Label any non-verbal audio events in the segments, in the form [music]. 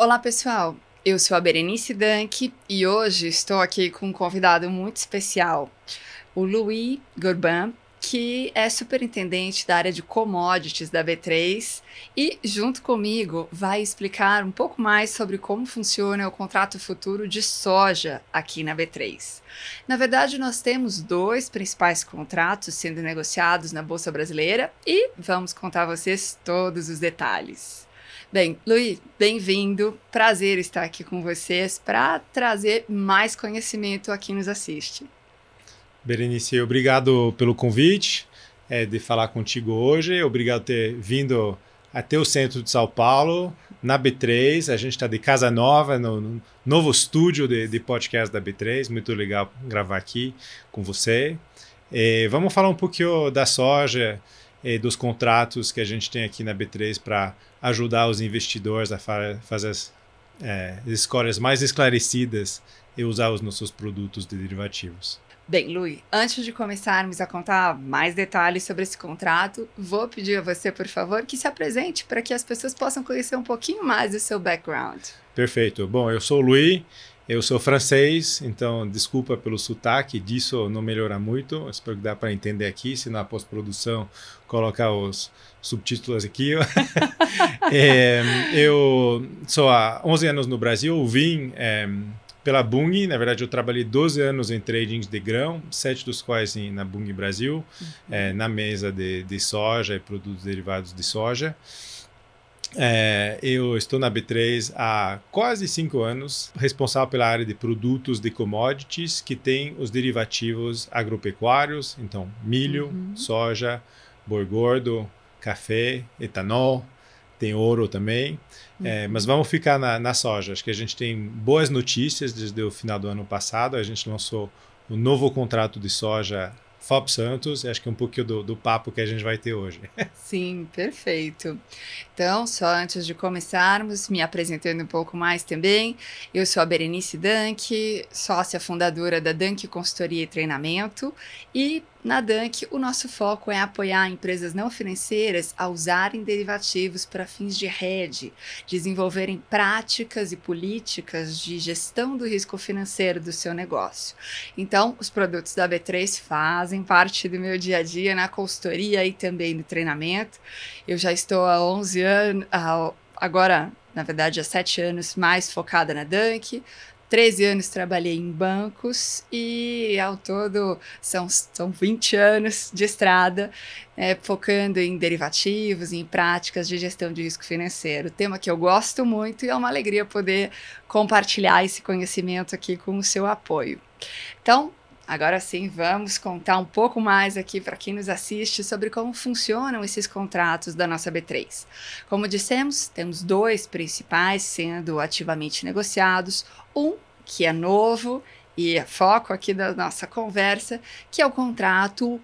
Olá, pessoal. Eu sou a Berenice Dank e hoje estou aqui com um convidado muito especial, o Louis Gourban, que é superintendente da área de commodities da B3 e, junto comigo, vai explicar um pouco mais sobre como funciona o contrato futuro de soja aqui na B3. Na verdade, nós temos dois principais contratos sendo negociados na Bolsa Brasileira e vamos contar a vocês todos os detalhes. Bem, Luiz, bem-vindo. Prazer estar aqui com vocês para trazer mais conhecimento a quem nos assiste. Berenice, obrigado pelo convite é, de falar contigo hoje. Obrigado por ter vindo até o centro de São Paulo, na B3. A gente está de casa nova, no, no novo estúdio de, de, podcast da B3. Muito legal gravar aqui com você. É, vamos falar um pouquinho da soja e dos contratos que a gente tem aqui na B3 para ajudar os investidores a fa fazer as, é, as escolhas mais esclarecidas e usar os nossos produtos de derivativos. Bem, Lui, antes de começarmos a contar mais detalhes sobre esse contrato, vou pedir a você, por favor, que se apresente para que as pessoas possam conhecer um pouquinho mais do seu background. Perfeito. Bom, eu sou o Louis, eu sou francês, então desculpa pelo sotaque, disso não melhora muito. Espero que dá para entender aqui, se na pós-produção colocar os subtítulos aqui. [laughs] é, eu sou há 11 anos no Brasil, vim... É, pela Bung. Na verdade, eu trabalhei 12 anos em tradings de grão, sete dos quais em, na Bung Brasil, uhum. é, na mesa de, de, soja e produtos derivados de soja. É, eu estou na B3 há quase cinco anos, responsável pela área de produtos de commodities, que tem os derivativos agropecuários, então milho, uhum. soja, boi gordo, café, etanol, tem ouro também. É, uhum. mas vamos ficar na, na, soja. Acho que a gente tem boas notícias desde o final do ano passado. A gente lançou o novo contrato de soja FOP Santos. Acho que é um pouquinho do, do papo que a gente vai ter hoje. [laughs] Sim, perfeito. Então, só antes de começarmos, me apresentando um pouco mais também, eu sou a Berenice Dank, sócia fundadora da Dank Consultoria e Treinamento, e na Dunk, o nosso foco é apoiar empresas não financeiras a usarem derivativos para fins de hedge, desenvolverem práticas e políticas de gestão do risco financeiro do seu negócio. Então, os produtos da B3 fazem parte do meu dia a dia na consultoria e também no treinamento. Eu já estou há 11 anos, agora na verdade, há sete anos mais focada na Dunk. 13 anos trabalhei em bancos e ao todo são, são 20 anos de estrada, é, focando em derivativos, em práticas de gestão de risco financeiro. Tema que eu gosto muito e é uma alegria poder compartilhar esse conhecimento aqui com o seu apoio. Então, Agora sim, vamos contar um pouco mais aqui para quem nos assiste sobre como funcionam esses contratos da nossa B3. Como dissemos, temos dois principais sendo ativamente negociados: um que é novo e é foco aqui da nossa conversa, que é o contrato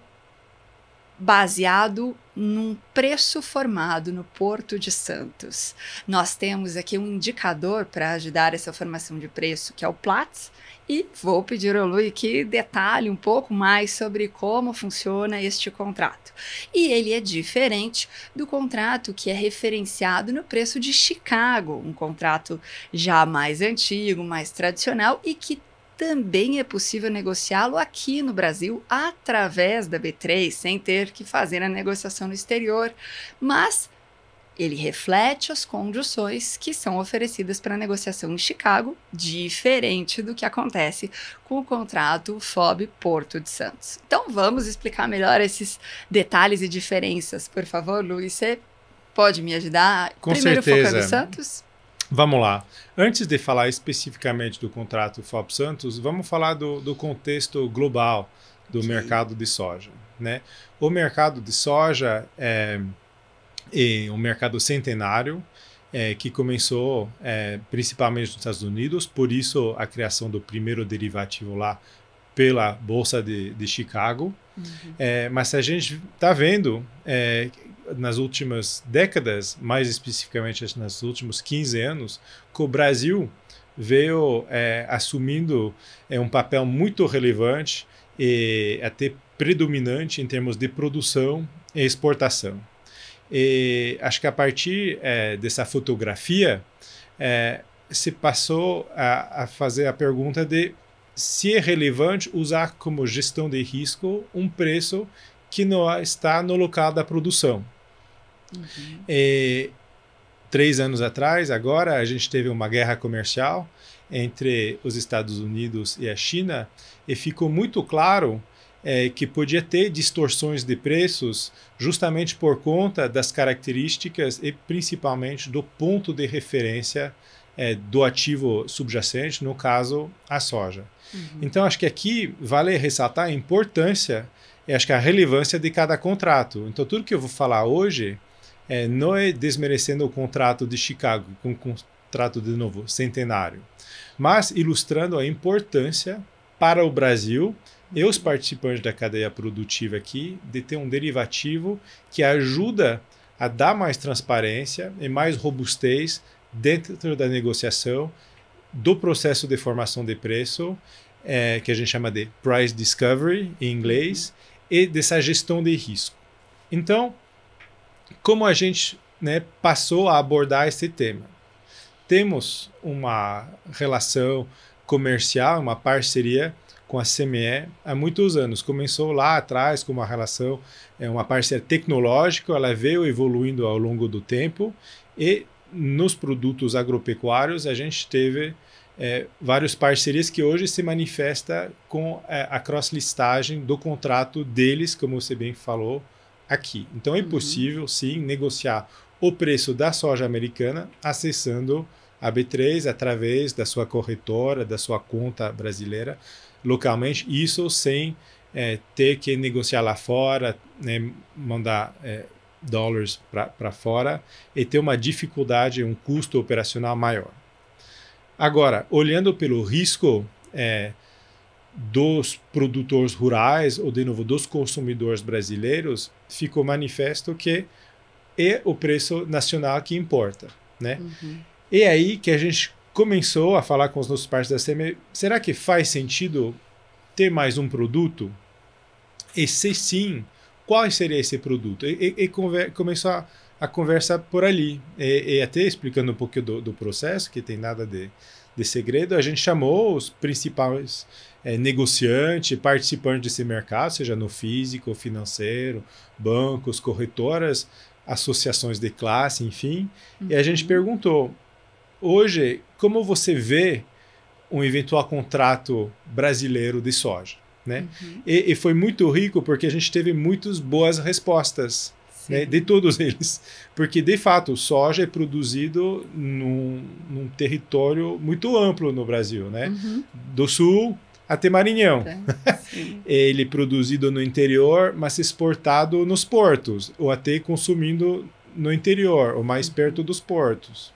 baseado num preço formado no Porto de Santos. Nós temos aqui um indicador para ajudar essa formação de preço, que é o Platts, e vou pedir ao Lui que detalhe um pouco mais sobre como funciona este contrato. E ele é diferente do contrato que é referenciado no preço de Chicago, um contrato já mais antigo, mais tradicional e que também é possível negociá-lo aqui no Brasil através da B3, sem ter que fazer a negociação no exterior. Mas ele reflete as condições que são oferecidas para a negociação em Chicago, diferente do que acontece com o contrato FOB Porto de Santos. Então vamos explicar melhor esses detalhes e diferenças, por favor, Luiz. Você pode me ajudar? Com Primeiro certeza. focando Santos. Vamos lá. Antes de falar especificamente do contrato FOB Santos, vamos falar do, do contexto global do Sim. mercado de soja. Né? O mercado de soja é e um mercado centenário é, que começou é, principalmente nos Estados Unidos, por isso a criação do primeiro derivativo lá pela Bolsa de, de Chicago. Uhum. É, mas a gente está vendo é, nas últimas décadas, mais especificamente nos últimos 15 anos, que o Brasil veio é, assumindo é, um papel muito relevante e até predominante em termos de produção e exportação. E acho que a partir é, dessa fotografia, é, se passou a, a fazer a pergunta de se é relevante usar como gestão de risco um preço que não está no local da produção. Uhum. E, três anos atrás, agora, a gente teve uma guerra comercial entre os Estados Unidos e a China e ficou muito claro é, que podia ter distorções de preços justamente por conta das características e principalmente do ponto de referência é, do ativo subjacente, no caso, a soja. Uhum. Então, acho que aqui vale ressaltar a importância e acho que a relevância de cada contrato. Então, tudo que eu vou falar hoje é, não é desmerecendo o contrato de Chicago, com um contrato de novo centenário, mas ilustrando a importância para o Brasil e os participantes da cadeia produtiva aqui de ter um derivativo que ajuda a dar mais transparência e mais robustez dentro da negociação do processo de formação de preço, é, que a gente chama de price discovery em inglês, e dessa gestão de risco. Então, como a gente né, passou a abordar esse tema? Temos uma relação comercial, uma parceria com a CME há muitos anos. Começou lá atrás com uma relação, é uma parceria tecnológica, ela veio evoluindo ao longo do tempo e nos produtos agropecuários a gente teve é, várias parcerias que hoje se manifesta com é, a cross-listagem do contrato deles, como você bem falou aqui. Então é uhum. possível, sim, negociar o preço da soja americana acessando a B3 através da sua corretora, da sua conta brasileira localmente, isso sem é, ter que negociar lá fora, né, mandar é, dólares para fora e ter uma dificuldade, um custo operacional maior. Agora, olhando pelo risco é, dos produtores rurais, ou de novo dos consumidores brasileiros, ficou manifesto que é o preço nacional que importa. Né? Uhum. E é aí que a gente começou a falar com os nossos parceiros da CME, será que faz sentido ter mais um produto? E se sim, qual seria esse produto? E, e, e começou a a conversa por ali. E, e até explicando um pouco do, do, processo, que tem nada de, de segredo, a gente chamou os principais é, negociantes, participantes desse mercado, seja no físico, financeiro, bancos, corretoras, associações de classe, enfim, uhum. e a gente uhum. perguntou: hoje, como você vê um eventual contrato brasileiro de soja? Né? Uhum. E, e, foi muito rico porque a gente teve muitas boas respostas né, de todos [laughs] eles. Porque, de fato, soja é produzido num, num território muito amplo no Brasil, né? Uhum. Do sul até Maranhão. [laughs] Ele é produzido no interior, mas exportado nos portos, ou até consumindo no interior, ou mais uhum. perto dos portos.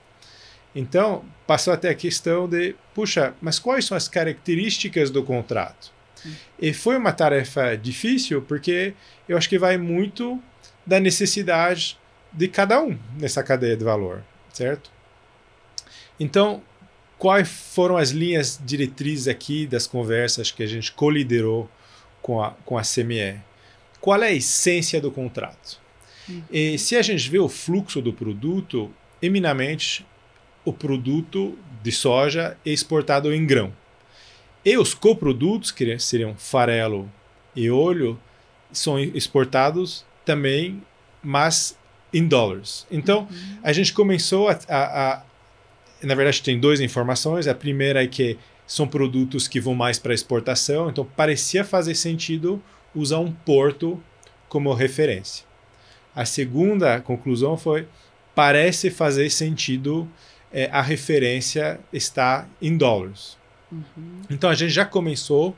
Então, passou até a questão de, puxa, mas quais são as características do contrato? Uhum. E foi uma tarefa difícil, porque eu acho que vai muito da necessidade de cada um nessa cadeia de valor, certo? Então, quais foram as linhas diretrizes aqui das conversas que a gente coliderou com a, com a CME? Qual é a essência do contrato? Uhum. E se a gente vê o fluxo do produto, eminamente o produto de soja exportado em grão. E os coprodutos, que seriam farelo e óleo, são exportados também, mas em dólares. Então, uhum. a gente começou a, a, a, Na verdade, tem duas informações. A primeira é que são produtos que vão mais para exportação, então parecia fazer sentido usar um porto como referência. A segunda conclusão foi: parece fazer sentido é, a referência está em dólares. Uhum. Então a gente já começou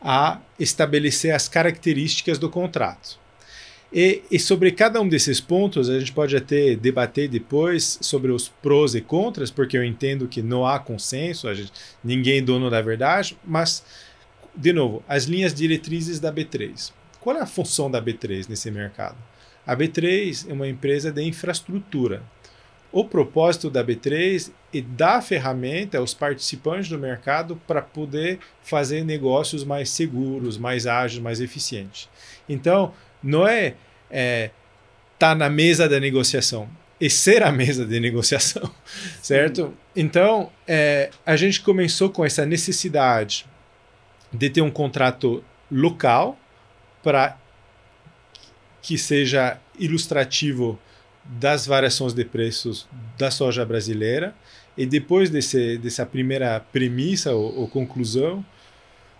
a estabelecer as características do contrato. E, e, sobre cada um desses pontos, a gente pode até debater depois sobre os prós e contras, porque eu entendo que não há consenso, gente, ninguém é dono da verdade, mas, de novo, as linhas diretrizes da B3. Qual é a função da B3 nesse mercado? A B3 é uma empresa de infraestrutura. O propósito da B3 é dar ferramenta aos participantes do mercado para poder fazer negócios mais seguros, mais ágeis, mais eficientes. Então, não é, é tá na mesa da negociação. e ser a mesa de negociação, [laughs] certo? Então, é, a gente começou com essa necessidade de ter um contrato local para que seja ilustrativo das variações de preços da soja brasileira. E depois desse, dessa primeira premissa ou, ou conclusão,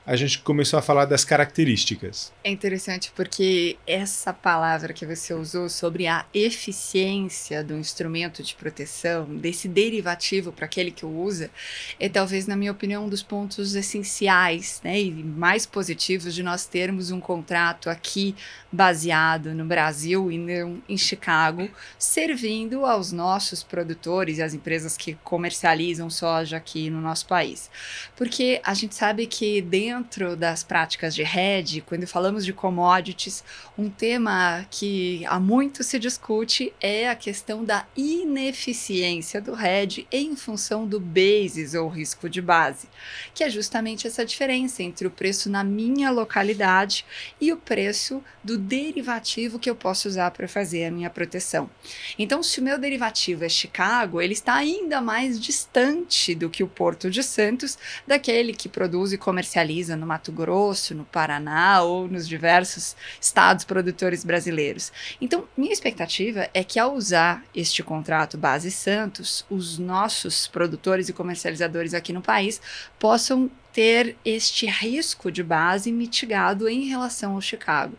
a gente começou a falar das características. É interessante porque essa palavra que você usou sobre a eficiência do instrumento de proteção, desse derivativo para aquele que o usa, é talvez, na minha opinião, um dos pontos essenciais né, e mais positivos de nós termos um contrato aqui baseado no Brasil e não em Chicago, servindo aos nossos produtores e às empresas que comercializam soja aqui no nosso país. Porque a gente sabe que dentro dentro das práticas de hedge, quando falamos de commodities, um tema que há muito se discute é a questão da ineficiência do hedge em função do basis ou risco de base, que é justamente essa diferença entre o preço na minha localidade e o preço do derivativo que eu posso usar para fazer a minha proteção. Então, se o meu derivativo é Chicago, ele está ainda mais distante do que o Porto de Santos, daquele que produz e comercializa no Mato Grosso, no Paraná ou nos diversos estados produtores brasileiros. Então, minha expectativa é que ao usar este contrato Base Santos, os nossos produtores e comercializadores aqui no país possam ter este risco de base mitigado em relação ao Chicago.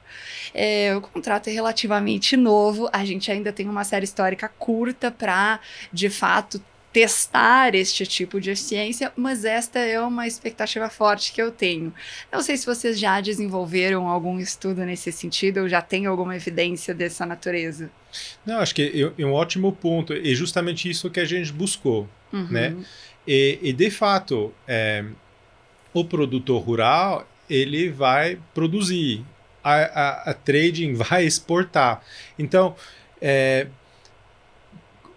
É, o contrato é relativamente novo, a gente ainda tem uma série histórica curta para, de fato, testar este tipo de eficiência, mas esta é uma expectativa forte que eu tenho. Não sei se vocês já desenvolveram algum estudo nesse sentido ou já tem alguma evidência dessa natureza. Não, acho que é um ótimo ponto. É justamente isso que a gente buscou, uhum. né? E, e, de fato, é, o produtor rural ele vai produzir, a, a, a trading [laughs] vai exportar. Então, é,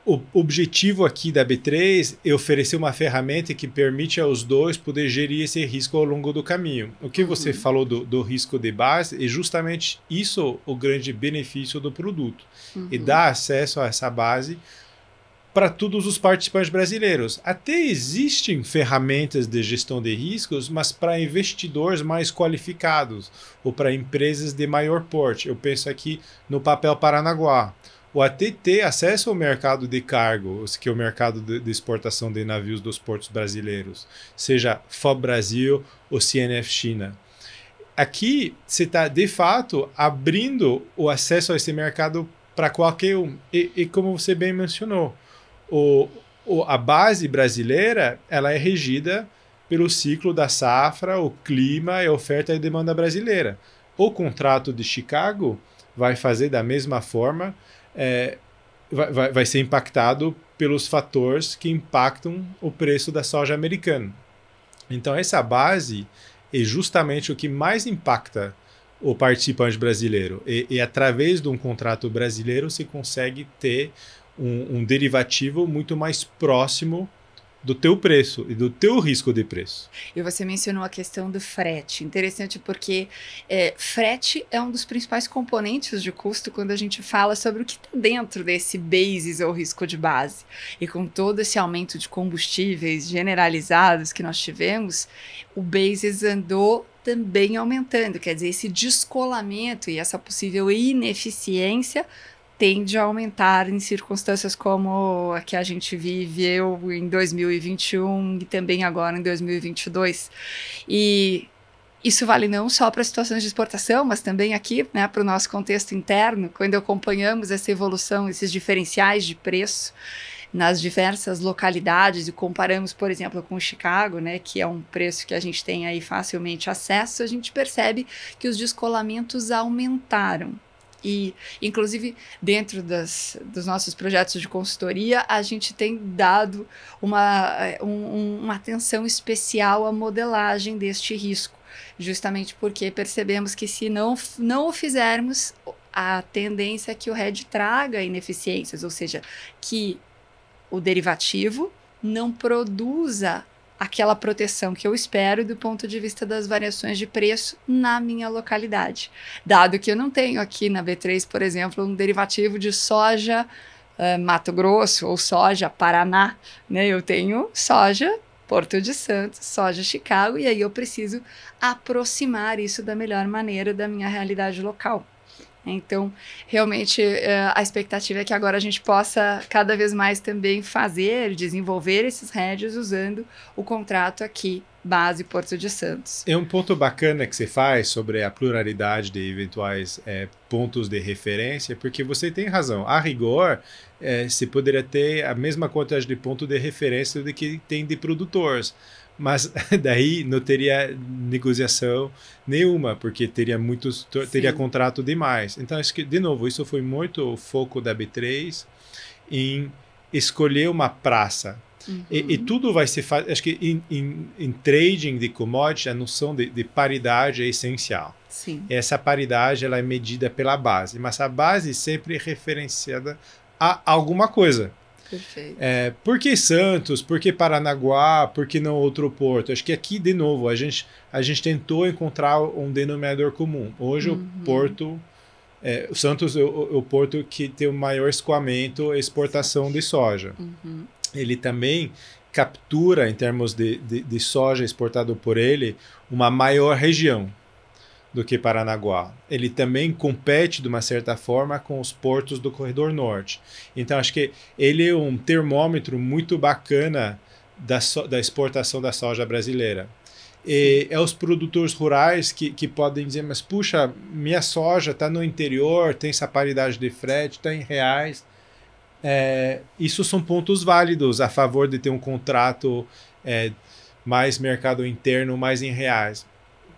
o objetivo aqui da B3 é oferecer uma ferramenta que permite aos dois poder gerir esse risco ao longo do caminho. O que uhum. você falou do, do, risco de base é justamente isso o grande benefício do produto. Uhum. E dar acesso a essa base para todos os participantes brasileiros. Até existem ferramentas de gestão de riscos, mas para investidores mais qualificados ou para empresas de maior porte. Eu penso aqui no papel Paranaguá o ATT acesso ao mercado de cargo, que é o mercado de, de exportação de navios dos portos brasileiros, seja FOB Brasil ou CNF China. Aqui você está, de fato, abrindo o acesso a esse mercado para qualquer um. E, e, como você bem mencionou, o, o, a base brasileira ela é regida pelo ciclo da safra, o clima e a oferta e demanda brasileira. O contrato de Chicago vai fazer da mesma forma é, vai, vai ser impactado pelos fatores que impactam o preço da soja americana. Então, essa base é justamente o que mais impacta o participante brasileiro. E, e através de um contrato brasileiro, se consegue ter um, um derivativo muito mais próximo do teu preço e do teu risco de preço. E você mencionou a questão do frete. Interessante porque é, frete é um dos principais componentes de custo quando a gente fala sobre o que está dentro desse basis ou risco de base. E com todo esse aumento de combustíveis generalizados que nós tivemos, o basis andou também aumentando. Quer dizer, esse descolamento e essa possível ineficiência tende a aumentar em circunstâncias como a que a gente viveu em 2021 e também agora em 2022. E isso vale não só para situações de exportação, mas também aqui, né, para o nosso contexto interno, quando acompanhamos essa evolução, esses diferenciais de preço nas diversas localidades e comparamos, por exemplo, com Chicago, né, que é um preço que a gente tem aí facilmente acesso, a gente percebe que os descolamentos aumentaram. E, inclusive, dentro das, dos nossos projetos de consultoria, a gente tem dado uma, um, uma atenção especial à modelagem deste risco, justamente porque percebemos que, se não, não o fizermos, a tendência é que o RED traga ineficiências, ou seja, que o derivativo não produza aquela proteção que eu espero do ponto de vista das variações de preço na minha localidade. Dado que eu não tenho aqui na B3, por exemplo, um derivativo de soja uh, Mato Grosso ou soja Paraná, né? Eu tenho soja Porto de Santos, soja Chicago, e aí eu preciso aproximar isso da melhor maneira da minha realidade local. Então, realmente, uh, a expectativa é que agora a gente possa cada vez mais também fazer, desenvolver esses hedges usando o contrato aqui base Porto de Santos. É um ponto bacana que você faz sobre a pluralidade de eventuais é, pontos de referência, porque você tem razão. A rigor, é, você poderia ter a mesma quantidade de pontos de referência do que tem de produtores. Mas [laughs] daí não teria negociação nenhuma, porque teria muitos teria contrato demais. Então acho que de novo isso foi muito o foco da B3 em escolher uma praça Uhum. E, e, tudo vai ser. Acho que em, em, em, trading de commodity, a noção de, de, paridade é essencial. Sim. Essa paridade ela é medida pela base, mas a base sempre é referenciada a alguma coisa. Perfeito. É, por que Santos? Por que Paranaguá? Por que não outro porto? Acho que aqui, de novo, a gente, a gente tentou encontrar um denominador comum. Hoje, uhum. o porto. É, o Santos é o, o, porto que tem o maior escoamento e exportação de soja. Uhum ele também captura, em termos de, de, de, soja exportado por ele, uma maior região do que Paranaguá. Ele também compete, de uma certa forma, com os portos do Corredor Norte. Então, acho que ele é um termômetro muito bacana da, so, da exportação da soja brasileira. E é os produtores rurais que, que podem dizer, mas puxa, minha soja está no interior, tem essa paridade de frete, está em reais, é, isso são pontos válidos a favor de ter um contrato é, mais mercado interno, mais em reais.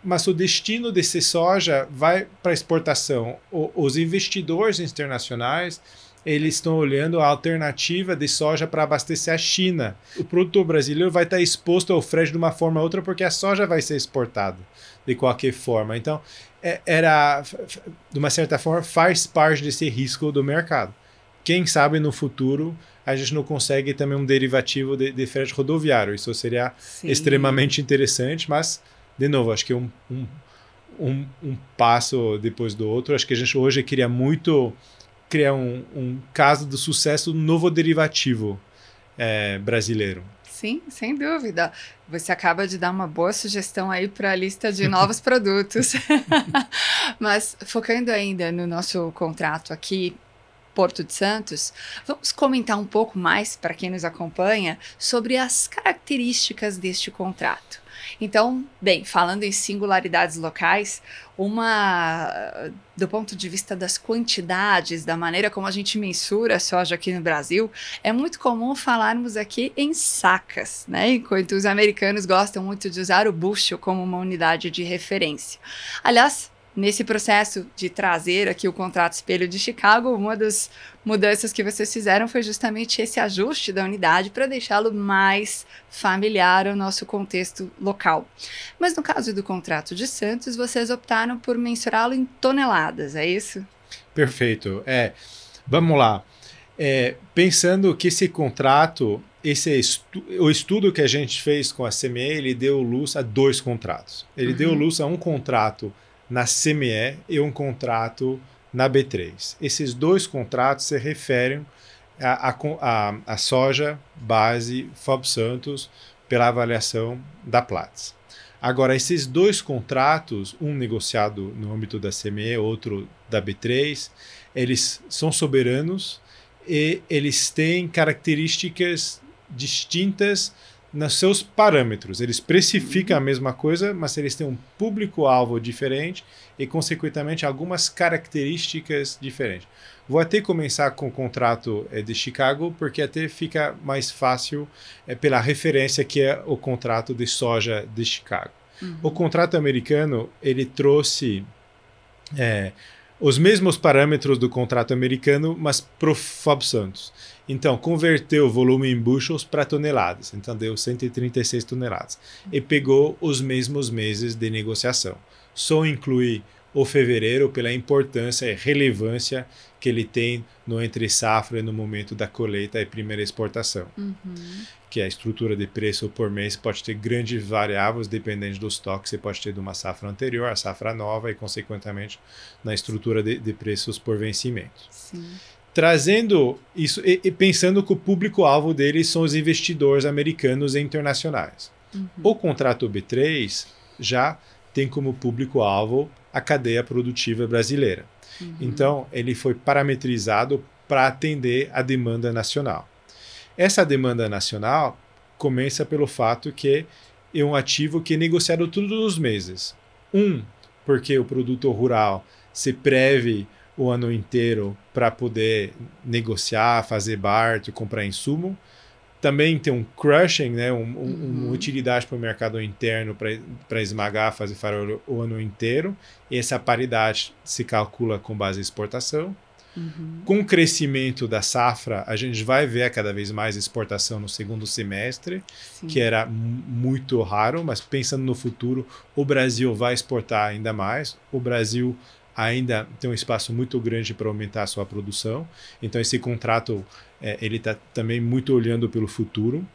Mas o destino desse soja vai para exportação. O, os investidores internacionais eles estão olhando a alternativa de soja para abastecer a China. O produtor brasileiro vai estar exposto ao frete de uma forma ou outra porque a soja vai ser exportada de qualquer forma. Então, é, era, de uma certa forma, faz parte desse risco do mercado quem sabe no futuro a gente não consegue também um derivativo de, de frete rodoviário. Isso seria Sim. extremamente interessante, mas, de novo, acho que um, um, um, um, passo depois do outro. Acho que a gente hoje queria muito criar um, um caso do sucesso novo derivativo é, brasileiro. Sim, sem dúvida. Você acaba de dar uma boa sugestão aí para a lista de novos [laughs] produtos. [laughs] Mas focando ainda no nosso contrato aqui, Porto de Santos, vamos comentar um pouco mais, para quem nos acompanha, sobre as características deste contrato. Então, bem, falando em singularidades locais, uma do ponto de vista das quantidades, da maneira como a gente mensura a soja aqui no Brasil, é muito comum falarmos aqui em sacas, né? Enquanto os americanos gostam muito de usar o bushel como uma unidade de referência. Aliás, nesse processo de trazer aqui o contrato espelho de Chicago, uma das mudanças que vocês fizeram foi justamente esse ajuste da unidade para deixá-lo mais familiar ao nosso contexto local. Mas no caso do contrato de Santos, vocês optaram por mensurá-lo em toneladas, é isso? Perfeito. É, vamos lá. É, pensando que esse contrato, esse estu o estudo que a gente fez com a CME, ele deu luz a dois contratos. Ele uhum. deu luz a um contrato na CME e um contrato na B3. Esses dois contratos se referem à, soja base FOB Santos pela avaliação da Platts. Agora, esses dois contratos, um negociado no âmbito da CME, outro da B3, eles são soberanos e eles têm características distintas nos seus parâmetros. Eles precificam a mesma coisa, mas eles têm um público-alvo diferente e, consequentemente, algumas características diferentes. Vou até começar com o contrato é, de Chicago, porque até fica mais fácil é, pela referência que é o contrato de soja de Chicago. Uhum. O contrato americano ele trouxe é, os mesmos parâmetros do contrato americano, mas para o FOB Santos. Então, converteu o volume em bushels para toneladas. Então, deu 136 toneladas. E pegou os mesmos meses de negociação. Só inclui o fevereiro pela importância e relevância que ele tem no entre safra e no momento da colheita e primeira exportação. Uhum. Que a estrutura de preço por mês pode ter grandes variáveis dependendo do estoque. Você pode ter de uma safra anterior, a safra nova e, consequentemente, na estrutura de, de preços por vencimento. Sim. trazendo isso e, e pensando que o público-alvo deles são os investidores americanos e internacionais. Uhum. O contrato B3 já tem como público-alvo a cadeia produtiva brasileira. Uhum. Então, ele foi parametrizado para atender a demanda nacional. Essa demanda nacional começa pelo fato que é um ativo que é negociado todos os meses. Um, porque o produto rural se preve o ano inteiro para poder negociar, fazer barter, comprar insumo. Também tem um crushing, né, um, uhum. uma utilidade para o mercado interno para esmagar, fazer farol o ano inteiro. E essa paridade se calcula com base em exportação. Uhum. Com o crescimento da safra, a gente vai ver cada vez mais exportação no segundo semestre, Sim. que era muito raro, mas pensando no futuro, o Brasil vai exportar ainda mais. O Brasil ainda tem um espaço muito grande para aumentar a sua produção. Então esse contrato é, ele está também muito olhando pelo futuro.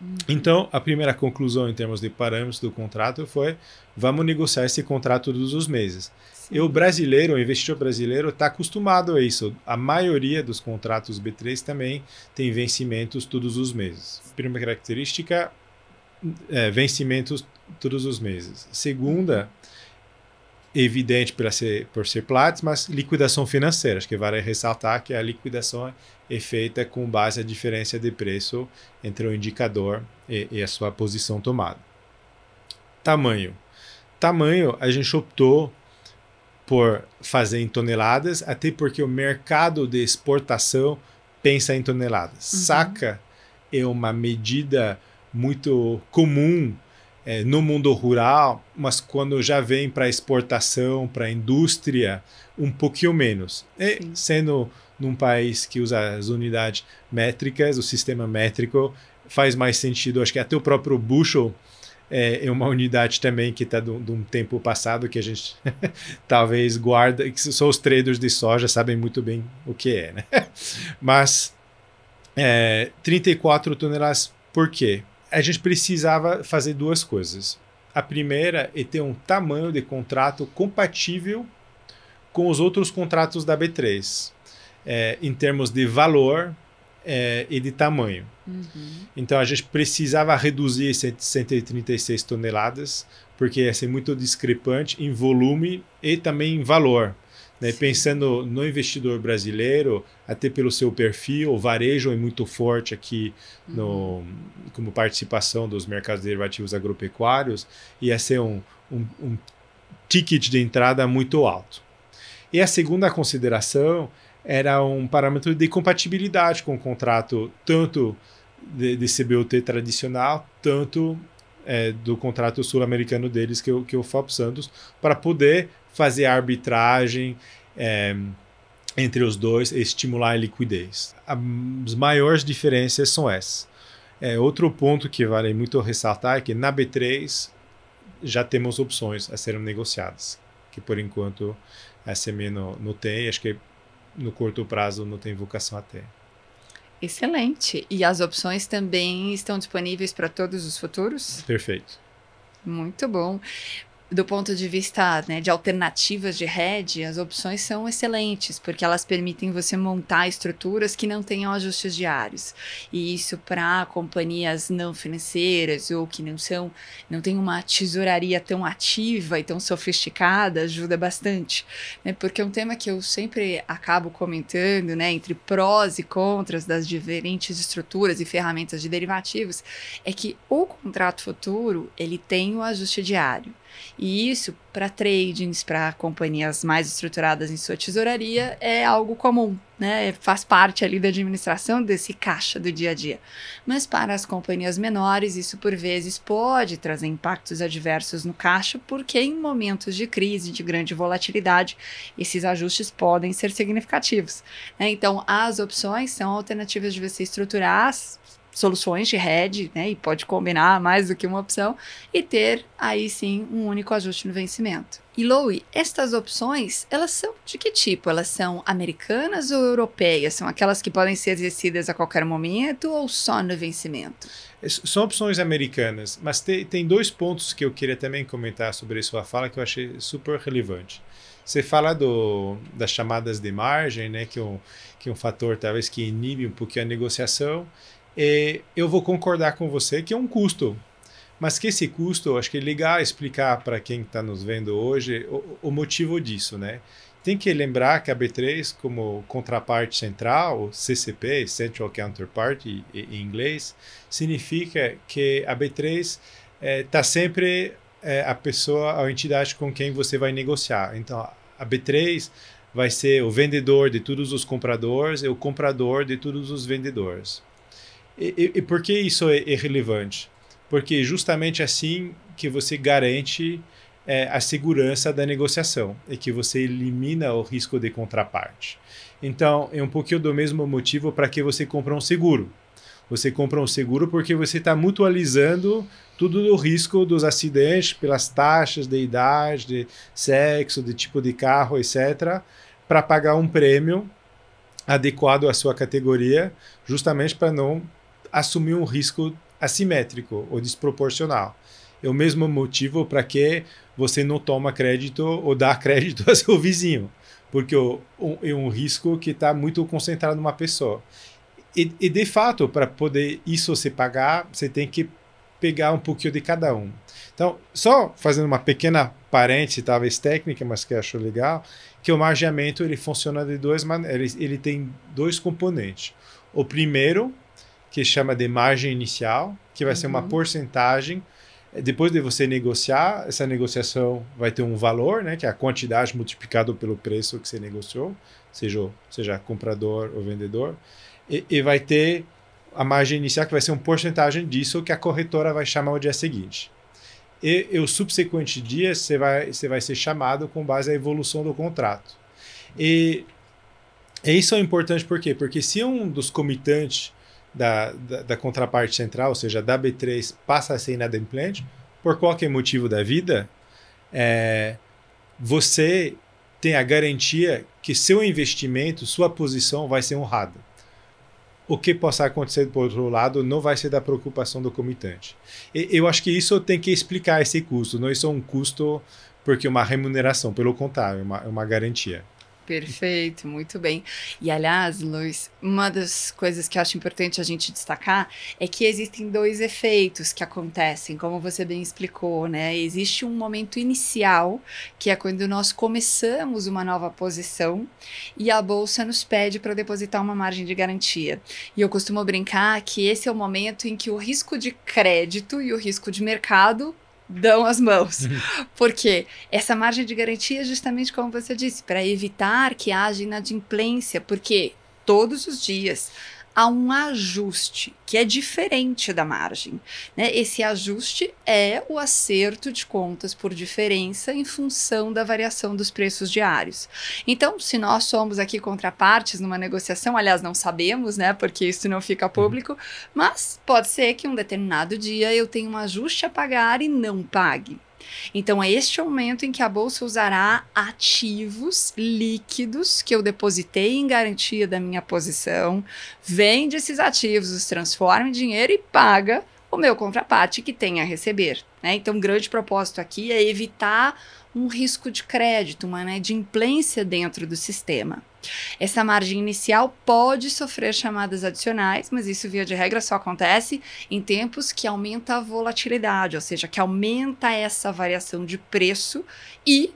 Uhum. Então a primeira conclusão em termos de parâmetros do contrato foi vamos negociar esse contrato todos os meses. E o brasileiro, o investidor brasileiro, está acostumado a isso. A maioria dos contratos B3 também tem vencimentos todos os meses. Primeira característica, é, vencimentos todos os meses. Segunda, evidente por ser, por ser Platts, mas liquidação financeira. Acho que vale ressaltar que a liquidação é feita com base na diferença de preço entre o indicador e, e a sua posição tomada. Tamanho. Tamanho, a gente optou por fazer em toneladas, até porque o mercado de exportação pensa em toneladas. Uhum. Saca é uma medida muito comum é, no mundo rural, mas quando já vem para exportação, para indústria, um pouquinho menos. E Sim. sendo num país que usa as unidades métricas, o sistema métrico faz mais sentido. Acho que até o próprio bushel é, é uma unidade também que está de um tempo passado que a gente [laughs] talvez guarda, que só os traders de soja sabem muito bem o que é, né? [laughs] Mas é, 34 toneladas, por quê? A gente precisava fazer duas coisas. A primeira é ter um tamanho de contrato compatível com os outros contratos da B3, é, em termos de valor é, e de tamanho. Uhum. Então a gente precisava reduzir 136 toneladas, porque ia ser muito discrepante em volume e também em valor. Né? Pensando no investidor brasileiro, até pelo seu perfil, o varejo é muito forte aqui no, uhum. como participação dos mercados derivativos agropecuários, ia ser um, um, um ticket de entrada muito alto. E a segunda consideração era um parâmetro de compatibilidade com o contrato, tanto de, de CBOT tradicional, tanto é, do contrato sul-americano deles, que, que é o FOP Santos, para poder fazer a arbitragem é, entre os dois e estimular a liquidez. As maiores diferenças são essas. É, outro ponto que vale muito ressaltar é que na B3 já temos opções a serem negociadas, que por enquanto a SME não, não tem, acho que no curto prazo não tem vocação a ter. Excelente. E as opções também estão disponíveis para todos os futuros? Perfeito. Muito bom do ponto de vista né, de alternativas de rede, as opções são excelentes, porque elas permitem você montar estruturas que não tenham ajustes diários. E isso para companhias não financeiras ou que não são, não tem uma tesouraria tão ativa e tão sofisticada, ajuda bastante. Né? Porque é um tema que eu sempre acabo comentando, né, entre prós e contras das diferentes estruturas e ferramentas de derivativos, é que o contrato futuro ele tem o ajuste diário. E isso, para tradings, para companhias mais estruturadas em sua tesouraria, é algo comum, né? Faz parte ali da administração desse caixa do dia a dia. Mas para as companhias menores, isso por vezes pode trazer impactos adversos no caixa, porque em momentos de crise, de grande volatilidade, esses ajustes podem ser significativos. Né? Então, as opções são alternativas de você estruturar soluções de hedge, né, e pode combinar mais do que uma opção, e ter aí sim um único ajuste no vencimento. E Louie, estas opções, elas são de que tipo? Elas são americanas ou europeias? São aquelas que podem ser exercidas a qualquer momento ou só no vencimento? São opções americanas, mas tem, tem dois pontos que eu queria também comentar sobre sua fala que eu achei super relevante. você fala do, das chamadas de margem, né, que, é um, que é um fator talvez que inibe um pouquinho a negociação. E eu vou concordar com você que é um custo, mas que esse custo, acho que é legal explicar para quem está nos vendo hoje o, o, motivo disso, né? Tem que lembrar que a B3, como contraparte central, CCP, Central Counterparty em inglês, significa que a B3 está é, tá sempre é, a pessoa, a entidade com quem você vai negociar. Então, a B3 vai ser o vendedor de todos os compradores e o comprador de todos os vendedores. E, e, por que isso é, é relevante? Porque justamente assim que você garante é, a segurança da negociação e que você elimina o risco de contraparte. Então, é um pouquinho do mesmo motivo para que você compra um seguro. Você compra um seguro porque você está mutualizando tudo o risco dos acidentes pelas taxas de idade, de sexo, de tipo de carro, etc., para pagar um prêmio adequado à sua categoria, justamente para não assumir um risco assimétrico ou desproporcional. É o mesmo motivo para que você não toma crédito ou dá [laughs] crédito a seu vizinho, porque é um risco que está muito concentrado numa pessoa. E, e de fato, para poder isso se pagar, você tem que pegar um pouquinho de cada um. Então, só fazendo uma pequena parêntese, talvez técnica, mas que eu acho legal, que o margeamento ele funciona de duas maneiras. Ele, ele tem dois componentes. O primeiro, que chama de margem inicial, que vai uhum. ser uma uhum. porcentagem. Depois de você negociar, essa negociação vai ter um valor, né, que é a quantidade multiplicado pelo preço que você negociou, seja, seja comprador ou vendedor e, e vai ter a margem inicial, que vai ser uma porcentagem disso que a corretora vai chamar o dia seguinte. E, e o subsequente dia você vai, você vai ser chamado com base na evolução do contrato. E, e isso é importante por quê? Porque se um dos comitantes da, da, da, contraparte central, ou seja, da B3, passa a ser inadimplente, por qualquer motivo da vida, é, você tem a garantia que seu investimento, sua posição vai ser honrada o que possa acontecer do outro lado não vai ser da preocupação do comitante. E, eu acho que isso tem que explicar esse custo. Não é só um custo porque é uma remuneração, pelo contrário, é uma, é uma garantia. Perfeito, muito bem. E aliás, Luiz, uma das coisas que eu acho importante a gente destacar é que existem dois efeitos que acontecem, como você bem explicou, né? Existe um momento inicial, que é quando nós começamos uma nova posição e a bolsa nos pede para depositar uma margem de garantia. E eu costumo brincar que esse é o momento em que o risco de crédito e o risco de mercado dão as mãos. Uhum. Porque essa margem de garantia é justamente como você disse, para evitar que haja inadimplência, porque todos os dias há um ajuste que é diferente da margem. Né? Esse ajuste é o acerto de contas por diferença em função da variação dos preços diários. Então, se nós somos aqui contrapartes numa negociação, aliás, não sabemos, né, porque isso não fica público, mas pode ser que um determinado dia eu tenha um ajuste a pagar e não pague. Então, é este momento em que a bolsa usará ativos líquidos que eu depositei em garantia da minha posição, vende esses ativos, os transforma em dinheiro e paga o meu contraparte que tem a receber. Né? Então, o grande propósito aqui é evitar um risco de crédito, uma inadimplência dentro do sistema. Essa margem inicial pode sofrer chamadas adicionais, mas isso, via de regra, só acontece em tempos que aumenta a volatilidade, ou seja, que aumenta essa variação de preço e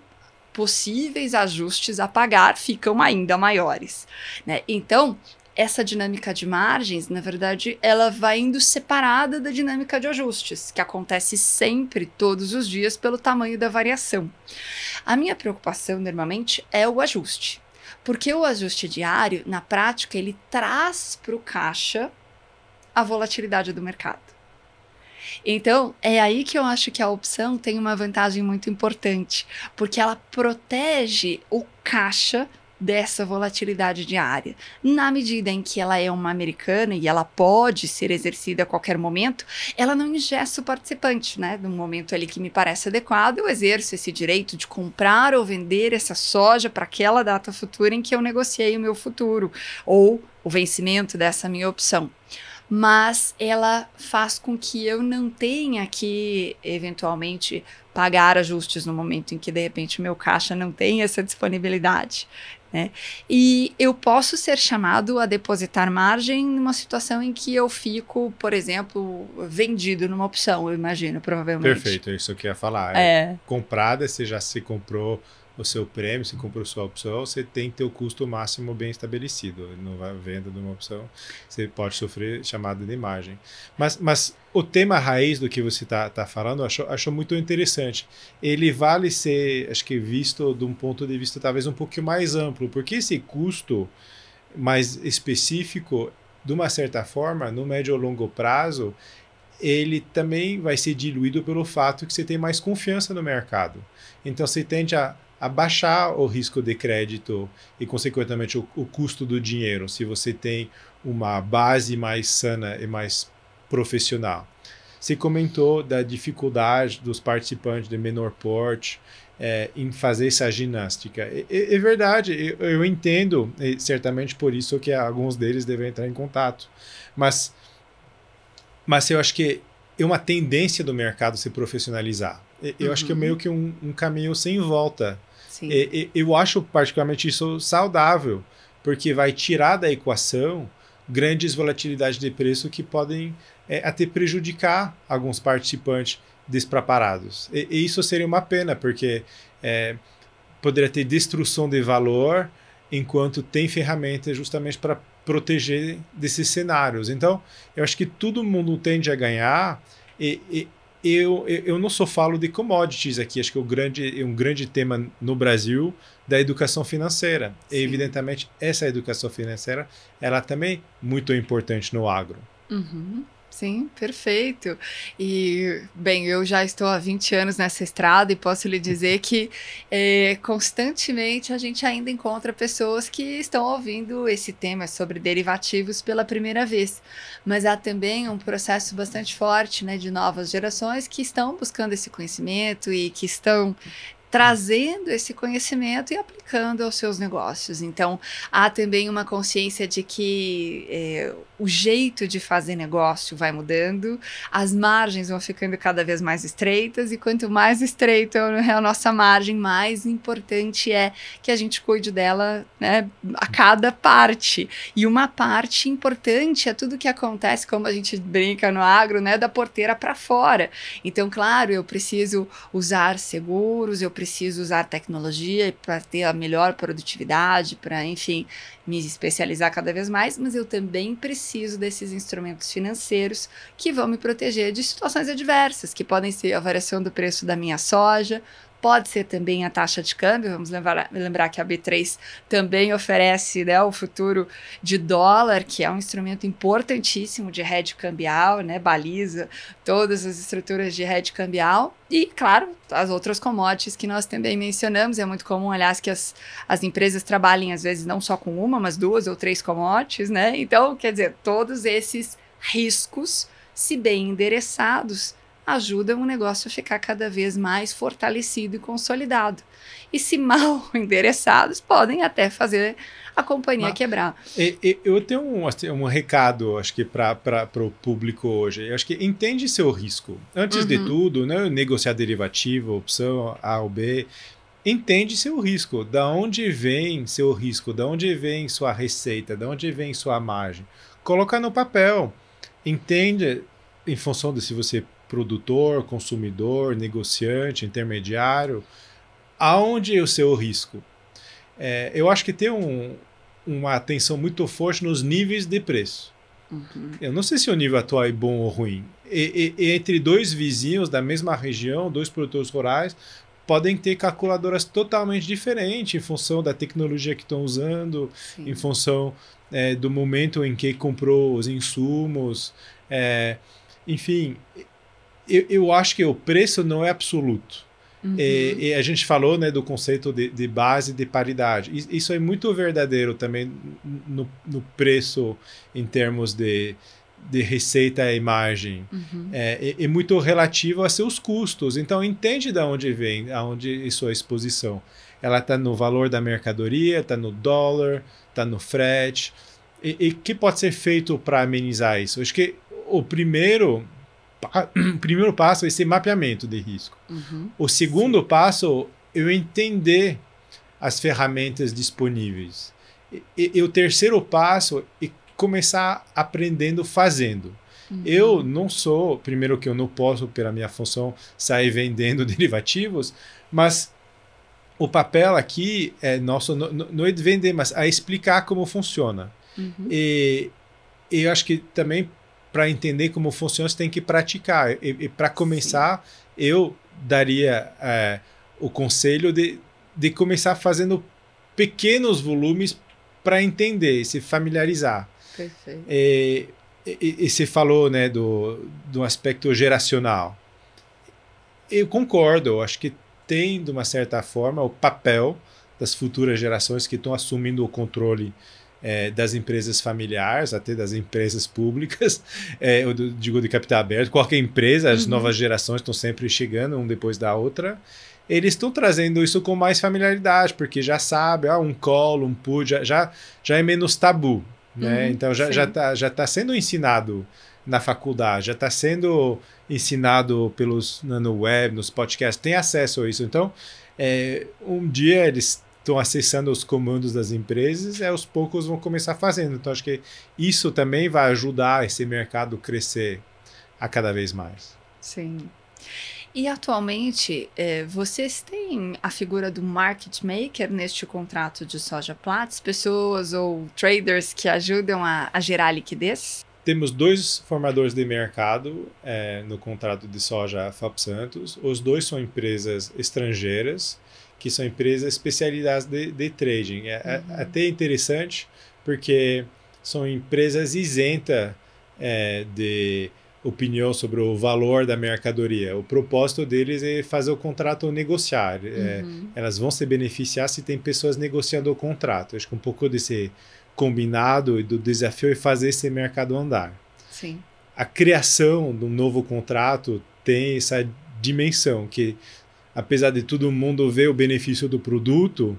possíveis ajustes a pagar ficam ainda maiores. Né? Então, essa dinâmica de margens, na verdade, ela vai indo separada da dinâmica de ajustes, que acontece sempre, todos os dias, pelo tamanho da variação. A minha preocupação, normalmente, é o ajuste. Porque o ajuste diário, na prática, ele traz para o caixa a volatilidade do mercado. Então, é aí que eu acho que a opção tem uma vantagem muito importante, porque ela protege o caixa dessa volatilidade diária. Na medida em que ela é uma americana e ela pode ser exercida a qualquer momento, ela não ingessa o participante, né? No momento ali que me parece adequado, eu exerço esse direito de comprar ou vender essa soja para aquela data futura em que eu negociei o meu futuro ou o vencimento dessa minha opção. mas ela faz com que eu não tenha que, eventualmente, pagar ajustes no momento em que, de repente, meu caixa não tem essa disponibilidade. Né? E eu posso ser chamado a depositar margem numa situação em que eu fico, por exemplo, vendido numa opção, eu imagino, provavelmente. Perfeito, é isso que eu ia falar. É. é. Comprada, você já se comprou o seu prêmio, se comprou sua opção, você tem que ter o custo máximo bem estabelecido. Na venda de uma opção, você pode sofrer chamada de margem. Mas, mas o tema raiz do que você está tá falando, acho, acho muito interessante. Ele vale ser, acho que, visto de um ponto de vista talvez um pouquinho mais amplo, porque esse custo mais específico, de uma certa forma, no médio ou longo prazo, ele também vai ser diluído pelo fato que você tem mais confiança no mercado. Então você tende a abaixar o risco de crédito e, consequentemente, o, o, custo do dinheiro, se você tem uma base mais sana e mais profissional. Você comentou da dificuldade dos participantes de menor porte é, em fazer essa ginástica. É, é, verdade, eu, eu, entendo, e certamente por isso que alguns deles devem entrar em contato. Mas, mas eu acho que é uma tendência do mercado se profissionalizar. Eu uhum. acho que é meio que um, um caminho sem volta e, eu acho particularmente isso saudável, porque vai tirar da equação grandes volatilidades de preço que podem é, até prejudicar alguns participantes despreparados. E, e, isso seria uma pena, porque é, poderia ter destruição de valor enquanto tem ferramentas justamente para proteger desses cenários. Então, eu acho que todo mundo tende a ganhar e, e eu, eu não só falo de commodities aqui, acho que é um grande, um grande tema no Brasil da educação financeira. Sim. E, evidentemente, essa educação financeira ela também é muito importante no agro. Uhum. Sim, perfeito. E, bem, eu já estou há 20 anos nessa estrada e posso lhe dizer que é, constantemente a gente ainda encontra pessoas que estão ouvindo esse tema sobre derivativos pela primeira vez. Mas há também um processo bastante forte né, de novas gerações que estão buscando esse conhecimento e que estão trazendo esse conhecimento e aplicando aos seus negócios. Então, há também uma consciência de que é, o jeito de fazer negócio vai mudando, as margens vão ficando cada vez mais estreitas, e quanto mais estreita é a nossa margem, mais importante é que a gente cuide dela né, a cada parte. E uma parte importante é tudo que acontece, como a gente brinca no agro, né, da porteira para fora. Então, claro, eu preciso usar seguros, eu preciso usar tecnologia para ter a melhor produtividade, para, enfim, me especializar cada vez mais, mas eu também preciso desses instrumentos financeiros que vão me proteger de situações adversas, que podem ser a variação do preço da minha soja, Pode ser também a taxa de câmbio, vamos lembrar, lembrar que a B3 também oferece né, o futuro de dólar, que é um instrumento importantíssimo de hedge cambial, né, baliza todas as estruturas de hedge cambial. E, claro, as outras commodities que nós também mencionamos. É muito comum, aliás, que as, as empresas trabalhem, às vezes, não só com uma, mas duas ou três commodities, né? Então, quer dizer, todos esses riscos, se bem endereçados, ajudam o negócio a ficar cada vez mais fortalecido e consolidado. E se mal [laughs] endereçados, podem até fazer a companhia Mas, quebrar. Eu tenho um, assim, um recado, acho que para o público hoje. Eu acho que entende seu risco. Antes uhum. de tudo, né, negociar derivativo, opção A ou B, entende seu risco. Da onde vem seu risco? Da onde vem sua receita? Da onde vem sua margem? Coloca no papel. Entende em função de se você produtor, consumidor, negociante, intermediário, aonde é o seu risco? É, eu acho que tem um, uma atenção muito forte nos níveis de preço. Uhum. Eu não sei se o nível atual é bom ou ruim. E, e, entre dois vizinhos da mesma região, dois produtores rurais, podem ter calculadoras totalmente diferentes em função da tecnologia que estão usando, Sim. em função é, do momento em que comprou os insumos. É, enfim, eu, eu acho que o preço não é absoluto. Uhum. E, e, a gente falou né, do conceito de, de, base de paridade. Isso é muito verdadeiro também no, no preço em termos de, de receita e margem. Uhum. É, é, é, muito relativo a seus custos. Então, entende de onde vem, aonde é sua exposição. Ela está no valor da mercadoria, está no dólar, está no frete. E o que pode ser feito para amenizar isso? Acho que o primeiro, o [clears throat] primeiro passo é esse mapeamento de risco. Uhum. O segundo Sim. passo é eu entender as ferramentas disponíveis. E, e, o terceiro passo é começar aprendendo fazendo. Uhum. Eu não sou, primeiro que eu não posso, pela minha função, sair vendendo [laughs] derivativos, mas o papel aqui é nosso, não, não é de vender, mas a explicar como funciona. Uhum. E, e eu acho que também para entender como funciona, você tem que praticar. E, e para começar, Sim. eu daria é, o conselho de, de começar fazendo pequenos volumes para entender, se familiarizar. Perfeito. E, e, e você falou né, do, do aspecto geracional. Eu concordo, eu acho que tem, de uma certa forma, o papel das futuras gerações que estão assumindo o controle é, das empresas familiares, até das empresas públicas, [laughs] é, eu digo de capital aberto, qualquer empresa, as uhum. novas gerações estão sempre chegando, um depois da outra. Eles estão trazendo isso com mais familiaridade, porque já sabe, ah, um call, um put, já, já, já é menos tabu. Né? Uhum, então já está já tá, já tá sendo ensinado na faculdade, já está sendo ensinado pelos no web, nos podcasts, tem acesso a isso. Então, é, um dia eles estão acessando os comandos das empresas, e aos poucos vão começar fazendo. Então, acho que isso também vai ajudar esse mercado a crescer a cada vez mais. Sim. E atualmente, é, vocês têm a figura do market maker neste contrato de soja Platts? Pessoas ou traders que ajudam a, a gerar liquidez? Temos dois formadores de mercado é, no contrato de soja FAP Santos. Os dois são empresas estrangeiras que são empresas especializadas de, de trading. É, é uhum. até interessante porque são empresas isentas é, de opinião sobre o valor da mercadoria. O propósito deles é fazer o contrato negociar. É, uhum. É, elas vão se beneficiar se tem pessoas negociando o contrato. Acho que um pouco desse combinado e do desafio é fazer esse mercado andar. Sim. A criação de um novo contrato tem essa dimensão que apesar de todo mundo ver o benefício do produto,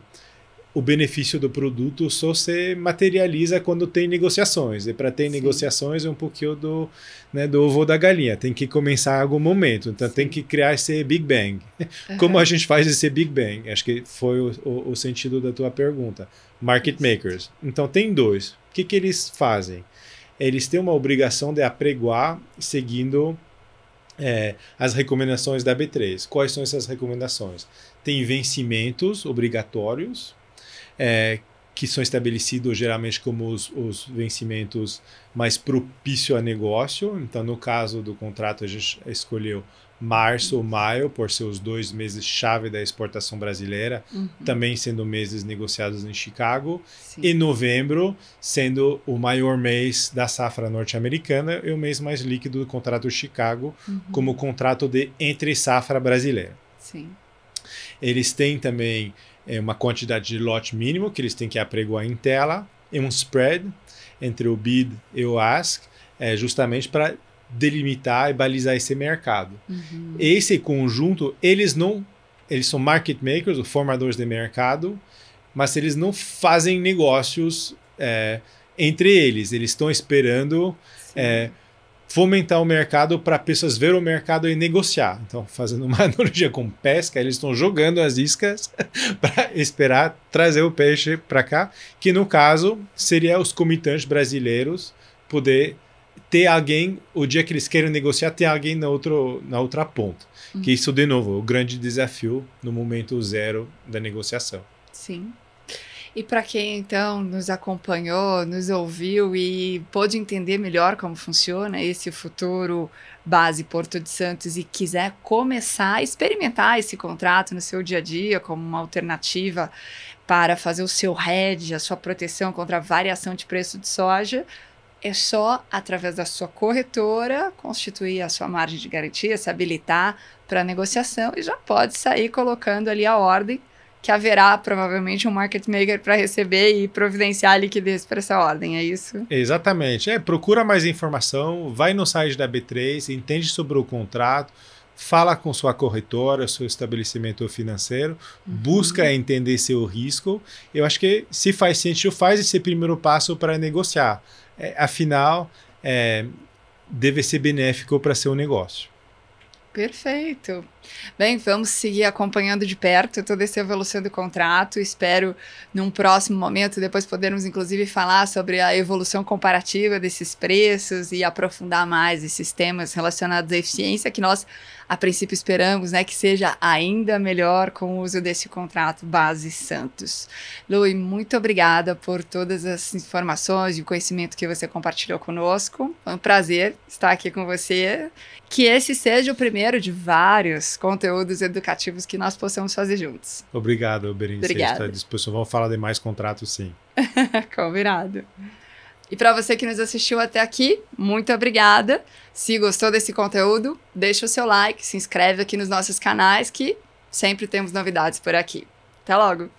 o benefício do produto só se materializa quando tem negociações. E para ter Sim. negociações é um pouquinho do, né, do ovo da galinha. Tem que começar em algum momento. Então Sim. tem que criar esse Big Bang. Uhum. Como a gente faz esse Big Bang? Acho que foi o, o, o sentido da tua pergunta. Market makers. Então tem dois. O que, que eles fazem? Eles têm uma obrigação de apregoar seguindo é, as recomendações da B3. Quais são essas recomendações? Tem vencimentos obrigatórios, é, que são estabelecidos geralmente como os, os vencimentos mais propícios a negócio. Então, no caso do contrato, a gente escolheu março ou maio, por ser os dois meses chave da exportação brasileira, uhum. também sendo meses negociados em Chicago, Sim. e novembro sendo o maior mês da safra norte-americana e o mês mais líquido do contrato Chicago, uhum. como contrato de entre safra brasileira. Sim. Eles têm também é, uma quantidade de lote mínimo que eles têm que apregoar em tela e um spread entre o bid e o ask, é, justamente para delimitar e balizar esse mercado. Uhum. Esse conjunto, eles não, eles são market makers, ou formadores de mercado, mas eles não fazem negócios é, entre eles. Eles estão esperando é, fomentar o mercado para pessoas ver o mercado e negociar. Então, fazendo uma [laughs] analogia com pesca, eles estão jogando as iscas [laughs] para esperar trazer o peixe para cá, que no caso seria os comitantes brasileiros poder ter alguém, o dia que eles querem negociar, ter alguém na, outro, na outra ponta. Uhum. Que isso, de novo, é o grande desafio no momento zero da negociação. Sim. E para quem então nos acompanhou, nos ouviu e pôde entender melhor como funciona esse futuro base Porto de Santos e quiser começar a experimentar esse contrato no seu dia a dia como uma alternativa para fazer o seu hedge, a sua proteção contra a variação de preço de soja, é só através da sua corretora constituir a sua margem de garantia, se habilitar para negociação e já pode sair colocando ali a ordem que haverá provavelmente um market maker para receber e providenciar a liquidez para essa ordem, é isso? Exatamente. É, procura mais informação, vai no site da B3, entende sobre o contrato, fala com sua corretora, seu estabelecimento financeiro, uhum. busca entender seu risco. Eu acho que se faz sentido, faz esse primeiro passo para negociar. É, afinal, é, deve ser benéfico para seu negócio. Perfeito. Bem, vamos seguir acompanhando de perto toda essa evolução do contrato. Espero, num próximo momento, depois podermos, inclusive, falar sobre a evolução comparativa desses preços e aprofundar mais esses temas relacionados à eficiência que nós a princípio esperamos né, que seja ainda melhor com o uso desse contrato base Santos. Lui, muito obrigada por todas as informações e o conhecimento que você compartilhou conosco. Foi um prazer estar aqui com você. Que esse seja o primeiro de vários conteúdos educativos que nós possamos fazer juntos. Obrigado, Berenice. Obrigada. Está à disposição. Vamos falar de mais contratos, sim. [laughs] Combinado. E para você que nos assistiu até aqui, muito obrigada. Se gostou desse conteúdo, deixa o seu like, se inscreve aqui nos nossos canais que sempre temos novidades por aqui. Até logo!